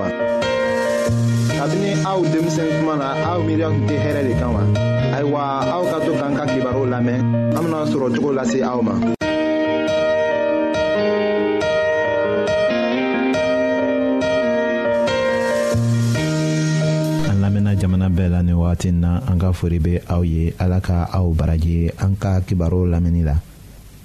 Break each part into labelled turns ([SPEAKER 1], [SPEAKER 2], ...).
[SPEAKER 1] wa. kabini aw denmisɛn kuma na aw miiriya tun tɛ hɛrɛ de kan wa. ayiwa aw ka to k'an ka kibaru lamɛn an bena sɔrɔ cogo lase aw ma.
[SPEAKER 2] jamana bɛɛ la nin wagati na an ka fori bɛ aw ye ala ka aw baraji an ka kibaru lamɛnni la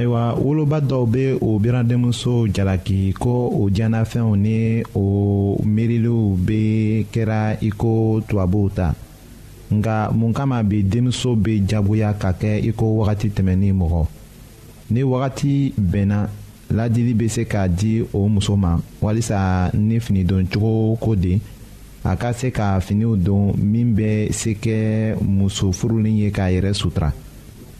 [SPEAKER 2] ayiwa woloba dɔw bɛ o biradenmuso jalaki ko o diɲɛnafɛnw ni o miiriliw bɛ kɛra iko tubabuw ta nka mun kama bi denmuso bɛ jagoya ka kɛ iko wagati tɛmɛnni mɔgɔ ni wagati bɛnna laadili bɛ se ka di o muso ma walisa ni finidoncogo ko de a ka se ka finiw don min bɛ se kɛ muso furuli ye k'a yɛrɛ sutura.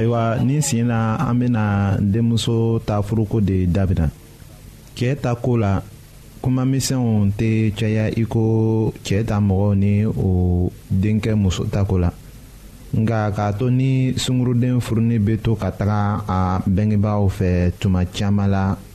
[SPEAKER 2] ayiwa nin sen na an bɛna denmuso ta furuko de dabila cɛɛ ta ko la kuma misɛnw tɛ caya i ko cɛɛ ta mɔgɔw ni o denkɛ muso ta ko la nka k'a to ni sunguruden furuni bɛ to ka taga a bɛngebaaw fɛ tuma caman la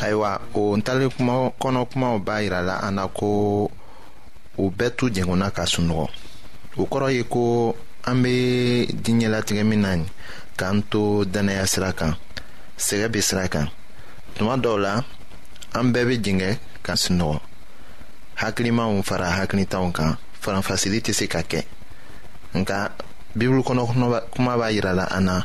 [SPEAKER 2] ayiwa o
[SPEAKER 3] ntalen kuma kɔnɔ kumaw b'a yira la an na ko u bɛɛ tu jɛngɔnna ka sunɔgɔ o kɔrɔ ye ko an bɛ diɲɛlatigɛ min na nin k'an to dannaya sira kan sɛgɛ bɛ sira kan tuma dɔw la an bɛɛ bɛ jɛngɛ ka sunɔgɔ hakilimaw fara hakilitanw kan faranfasili tɛ se ka kɛ nka bibulu kɔnɔ kuma b'a jira la an na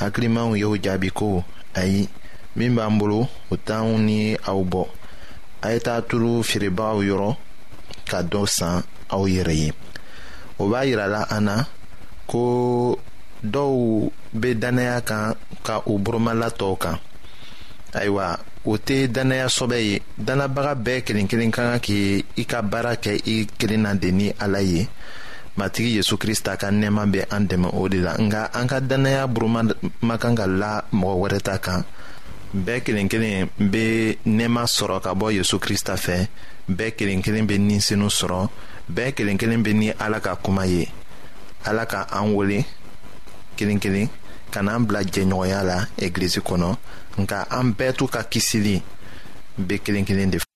[SPEAKER 3] hakilimaw y'o jaabi ko ayi min b'an bolo o t'anw ni aw bɔ a ye taa tulu feerebagaw yɔrɔ ka dɔ san aw yɛrɛ ye o b'a yirala an na ko dɔw bɛ dannaya kan ka u boromala tɔw kan ayiwa o tɛ dannaya sɔbɛ ye dannabaga bɛɛ kelen kelen ka kan k'i i ka baara kɛ i kelen na de ni ala ye matigi yesu krista ka nɛɛma bɛ an dɛmɛ o de la nka an ka dannaya buruma ma kan ka la mɔgɔ wɛrɛ ta kan bɛɛ kelen kelen bɛ nɛɛma sɔrɔ ka bɔ yesu krista fɛ bɛɛ kelen kelen bɛ ninsenu sɔrɔ bɛɛ kelen kelen bɛ ni ala ka kuma ye ala ka an wele kelen kelen ka n'an bila jɛɲɔgɔnya la egilizi kɔnɔ nka an bɛɛ t'u ka kisili bɛ kelen kelen de fɛ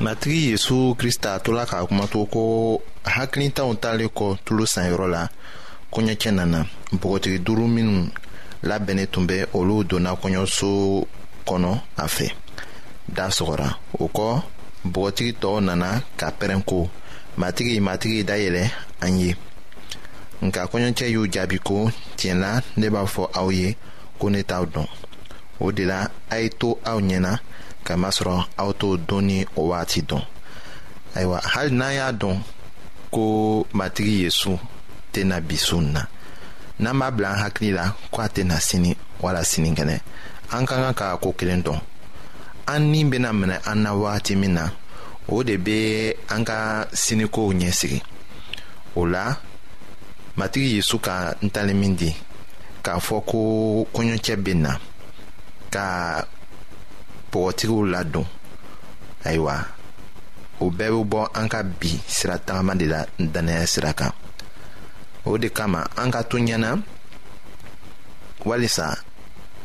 [SPEAKER 3] matigi yesu krista tola k'a kuma to ko hakilitanw talen kɔ tulo sanyɔrɔ la kɔɲɔcɛ nana npogotigi duuru minnu labɛnnen tun bɛ olu donna kɔɲɔso kɔnɔ a fɛ da sɔgɔra o kɔ npogotigi tɔw nana ka pɛrɛn ko matigi matigi dayɛlɛ an ye nka kɔɲɔcɛ y'u jaabi ko tiɲɛ na ne b'a fɔ aw ye ko ne t'aw dɔn o de la a ye to aw ɲɛ na k'a masɔrɔ aw t'o don ni o waati dɔn ayiwa hali n'an y'a dɔn ko matigi yesu tɛna bi su in na n'an b'a bila an hakili la ko a tɛna sini wala sinikɛnɛ an ka kan ka ko kelen dɔn an ni bɛna minɛ an na wagati min na o de bɛ an ka sinikow ɲɛsigi o la matigi yesu ka ntalen min di k'a fɔ ko kɔɲɔcɛ bɛ na ka bɔgɔtigiw ladon ayiwa o bɛɛ bɛ bɔ an ka bi sira tagama de la dannaya sira kan o de kama an ka to ɲɛna walisa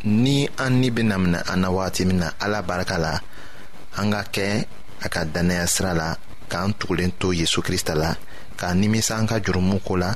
[SPEAKER 3] ni an ni bɛna minɛ an na wagati min na ala barika la an ka kɛ a ka dannaya sira la k'an tugulen to yesu krista la k'a nimisa an ka jurumu ko la